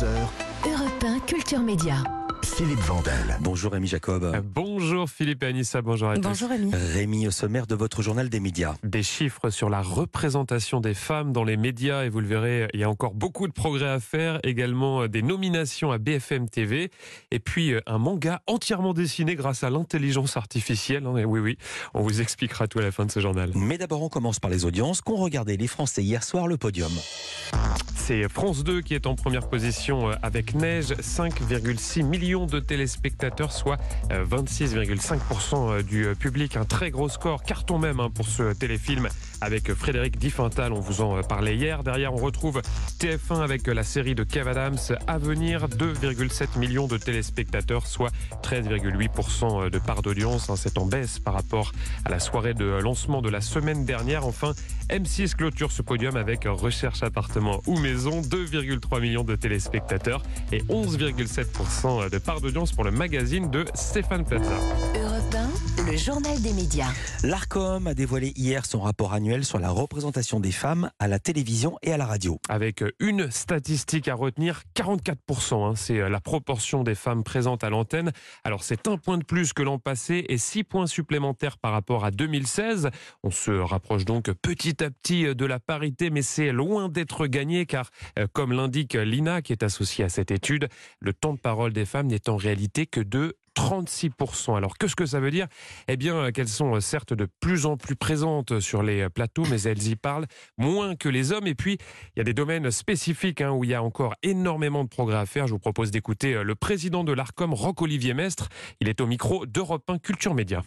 Europe 1, Culture Média. Philippe Vandel. Bonjour Rémi Jacob. Euh, Bonjour Philippe et Anissa, bonjour à tous. Bonjour Rémi. Rémi au sommaire de votre journal des médias. Des chiffres sur la représentation des femmes dans les médias et vous le verrez, il y a encore beaucoup de progrès à faire. Également euh, des nominations à BFM TV et puis euh, un manga entièrement dessiné grâce à l'intelligence artificielle. Hein, oui, oui, on vous expliquera tout à la fin de ce journal. Mais d'abord, on commence par les audiences qu'ont regardé les Français hier soir le podium. C'est France 2 qui est en première position euh, avec Neige, 5,6 millions de téléspectateurs, soit 26 10,5% euh, du euh, public. Un très gros score, carton même hein, pour ce téléfilm avec Frédéric Diffental. On vous en euh, parlait hier. Derrière, on retrouve TF1 avec la série de Kev Adams à venir. 2,7 millions de téléspectateurs, soit 13,8% de part d'audience. Hein. C'est en baisse par rapport à la soirée de lancement de la semaine dernière. Enfin, M6 clôture ce podium avec Recherche appartement ou maison. 2,3 millions de téléspectateurs et 11,7% de part d'audience pour le magazine de Stéphane Plaza. Europe 1, le journal des médias. L'ARCOM a dévoilé hier son rapport annuel sur la représentation des femmes à la télévision et à la radio. Avec une statistique à retenir, 44%, hein, c'est la proportion des femmes présentes à l'antenne. Alors c'est un point de plus que l'an passé et six points supplémentaires par rapport à 2016. On se rapproche donc petit à petit de la parité, mais c'est loin d'être gagné car, euh, comme l'indique l'INA qui est associée à cette étude, le temps de parole des femmes n'est en réalité que de 36%. Alors qu'est-ce que ça veut dire? Eh bien qu'elles sont euh, certes de plus en plus présentes sur les euh, plateaux, mais elles y parlent moins que les hommes. Et puis il y a des domaines spécifiques hein, où il y a encore énormément de progrès à faire. Je vous propose d'écouter euh, le président de l'ARCOM, Roch-Olivier Mestre. Il est au micro d'Europe 1 Culture Média.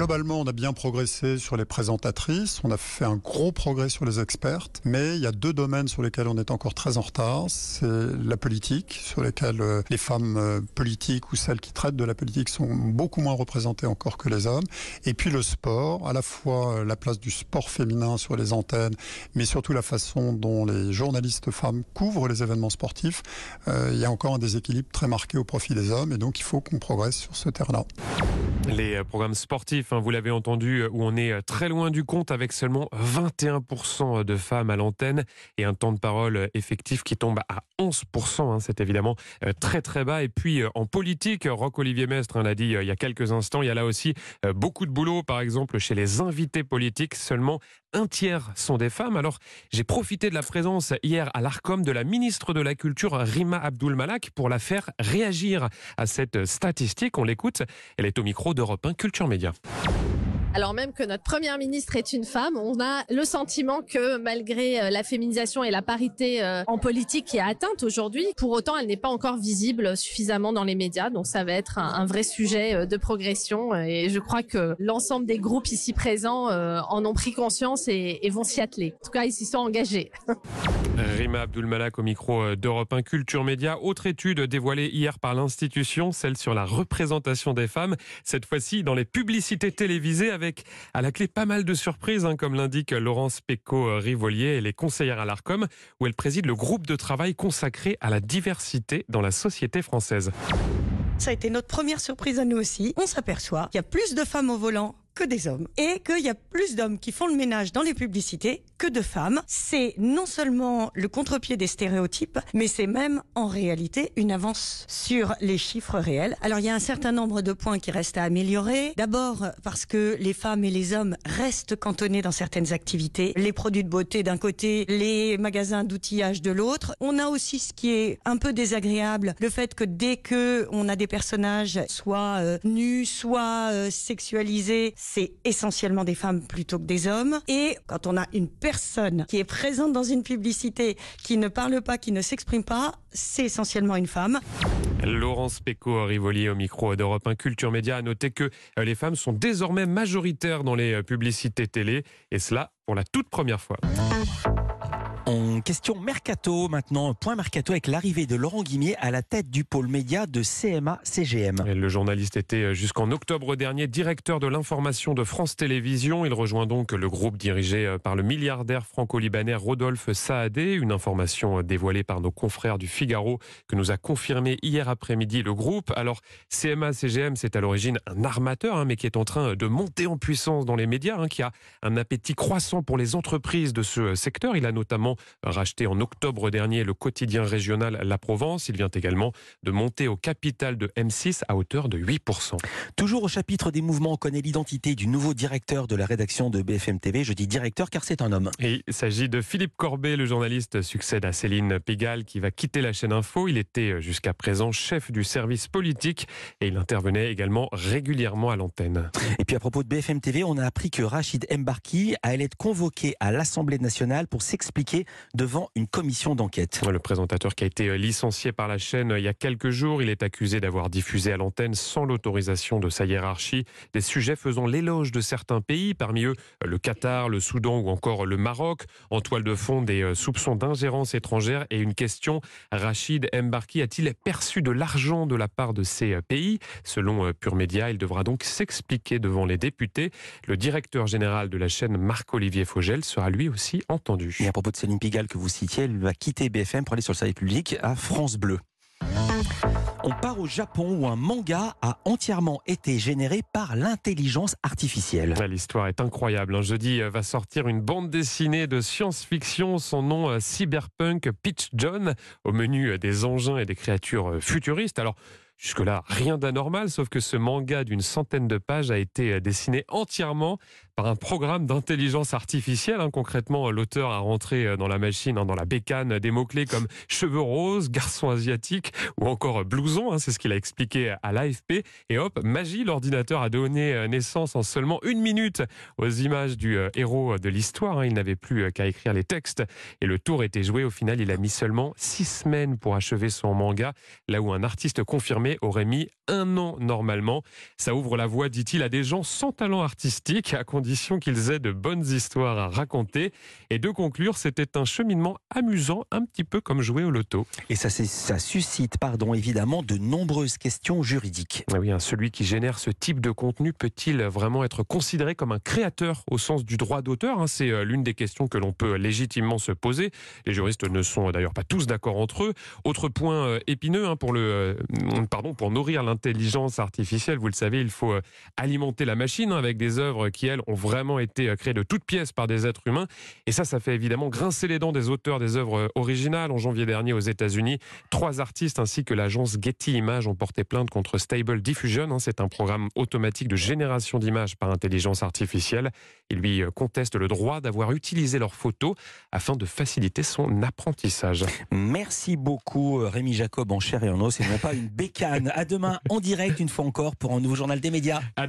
Globalement, on a bien progressé sur les présentatrices, on a fait un gros progrès sur les expertes, mais il y a deux domaines sur lesquels on est encore très en retard. C'est la politique, sur lesquels euh, les femmes euh, politiques ou celles qui traitent de la politique sont beaucoup moins représentées encore que les hommes. Et puis le sport, à la fois euh, la place du sport féminin sur les antennes, mais surtout la façon dont les journalistes femmes couvrent les événements sportifs. Il y a encore un déséquilibre très marqué au profit des hommes, et donc il faut qu'on progresse sur ce terrain-là. Les programmes sportifs, vous l'avez entendu, où on est euh, très loin du compte avec seulement 21% de femmes à l'antenne et un temps de parole euh, effectif qui tombe à 11%. hein. C'est évidemment euh, très très bas. Et puis euh, en politique, Roch-Olivier Mestre hein, l'a dit euh, il y a quelques instants, il y a là aussi euh, beaucoup de boulot. Par exemple, chez les invités politiques, seulement un tiers sont des femmes. Alors j'ai profité de la présence hier à l'ARCOM de la ministre de la Culture, Rima Abdul Malak, pour la faire réagir à cette statistique. On l'écoute. Elle est au micro d'Europe 1 Culture Média. Alors même que notre première ministre est une femme, on a le sentiment que malgré euh, la féminisation et la parité euh, en politique qui est atteinte aujourd'hui, pour autant elle n'est pas encore visible suffisamment dans les médias. Donc ça va être un, vrai sujet euh, de progression et je crois que l'ensemble des groupes ici présents en ont pris conscience et, vont s'y atteler. En tout cas, ils s'y sont engagés. Rima Abdul Malak au micro d'Europe 1 Culture Média. Autre étude dévoilée hier par l'institution, celle sur la représentation des femmes, cette fois-ci dans les publicités télévisées avec à la clé pas mal de surprises, hein, comme l'indique Laurence Péco-Rivolier. Elle est conseillère à l'ARCOM où elle préside le groupe de travail consacré à la diversité dans la société française. Ça a été notre première surprise à nous aussi. On s'aperçoit qu'il y a plus de femmes au volant que des hommes et qu'il y a plus d'hommes qui font le ménage dans les publicités que de femmes. C'est non seulement le contre-pied des stéréotypes, mais c'est même en réalité une avance sur les chiffres réels. Alors il y a un certain nombre de points qui restent à améliorer. D'abord parce que les femmes et les hommes restent cantonnés dans certaines activités. Les produits de beauté d'un côté, les magasins d'outillage de l'autre. On a aussi ce qui est un peu désagréable, le fait que dès que on a des personnages soit euh, nus, soit euh, sexualisés, c'est essentiellement des femmes plutôt que des hommes. Et quand on a une personne qui est présente dans une publicité, qui ne parle pas, qui ne s'exprime pas, c'est essentiellement une femme. Laurence Péco-Rivolier au micro d'Europe 1 Culture Média a noté que euh, les femmes sont désormais majoritaires dans les euh, publicités télé et cela pour la toute première fois. En question mercato maintenant, point mercato avec l'arrivée de Laurent Guimier à la tête du pôle média de CMA CGM. Et Le journaliste était jusqu'en octobre dernier directeur de l'information de France Télévisions. Il rejoint donc le groupe dirigé par le milliardaire franco-libanais Rodolphe Saadé. Une information dévoilée par nos confrères du Figaro que nous a confirmé hier après-midi le groupe. Alors CMA CGM, c'est à l'origine un armateur, hein, mais qui est en train de monter en puissance dans les médias, hein, qui a un appétit croissant pour les entreprises de ce secteur. Il a notamment racheté en octobre dernier le quotidien régional La Provence. Il vient également de monter au capital de M6 à hauteur de 8%. Toujours au chapitre des mouvements, on connaît l'identité du nouveau directeur de la rédaction de BFM TV. Je dis directeur car c'est un homme. Et il s'agit de Philippe Corbet, le journaliste succède à Céline Pigalle qui va quitter la chaîne Info. Il était jusqu'à présent chef du service politique et il intervenait également régulièrement à l'antenne. Et puis à propos de BFM TV, on a appris que Rachid Mbarki allait être convoqué à l'Assemblée nationale pour s'expliquer devant une commission d'enquête. Le présentateur qui a été licencié par la chaîne il y a quelques jours, il est accusé d'avoir diffusé à l'antenne sans l'autorisation de sa hiérarchie des sujets faisant l'éloge de certains pays, parmi eux le Qatar, le Soudan ou encore le Maroc. En toile de fond, des soupçons d'ingérence étrangère et une question Rachid Mbarki a-t-il perçu de l'argent de la part de ces pays? Selon Pure Média, il devra donc s'expliquer devant les députés. Le directeur général de la chaîne, Marc-Olivier Fogel, sera lui aussi entendu. Et à propos de Céline Pigalle que vous citiez, elle va quitter BFM pour aller sur le service public à France Bleu. On part au Japon où un manga a entièrement été généré par l'intelligence artificielle. L'histoire est incroyable. Un jeudi va sortir une bande dessinée de science-fiction. Son nom Cyberpunk Pitch John. Au menu des engins et des créatures futuristes. Alors, Jusque-là, rien d'anormal, sauf que ce manga d'une centaine de pages a été dessiné entièrement un programme d'intelligence artificielle. Hein. Concrètement, l'auteur a rentré dans la machine, hein, dans la bécane, des mots-clés comme cheveux roses, garçon asiatique ou encore blouson. Hein. C'est ce qu'il a expliqué à l'AFP. Et hop, magie, l'ordinateur a donné naissance en seulement une minute aux images du héros de l'histoire. Il n'avait plus qu'à écrire les textes. Et le tour était joué. Au final, il a mis seulement six semaines pour achever son manga, là où un artiste confirmé aurait mis un an normalement. Ça ouvre la voie, dit-il, à des gens sans talent artistique, à condition qu'ils aient de bonnes histoires à raconter. Et de conclure, c'était un cheminement amusant, un petit peu comme jouer au loto. Et ça, ça suscite, pardon, évidemment, de nombreuses questions juridiques. Ah oui, hein, celui qui génère ce type de contenu peut-il vraiment être considéré comme un créateur au sens du droit d'auteur hein? C'est l'une des questions que l'on peut légitimement se poser. Les juristes ne sont d'ailleurs pas tous d'accord entre eux. Autre point épineux hein, pour le pardon, pour nourrir l'intelligence artificielle, vous le savez, il faut alimenter la machine avec des œuvres qui, elles, ont vraiment été créées de toutes pièces par des êtres humains. Et ça, ça fait évidemment grincer les dents des auteurs des œuvres originales. En janvier dernier, aux États-Unis, trois artistes ainsi que l'agence Getty Images ont porté plainte contre Stable Diffusion. C'est un programme automatique de génération d'images par intelligence artificielle. Ils lui contestent le droit d'avoir utilisé leurs photos afin de faciliter son apprentissage. Merci beaucoup, Rémi Jacob, en chair et en os, et non pas une bécane. À demain en direct, une fois encore, pour un nouveau journal des médias. À demain.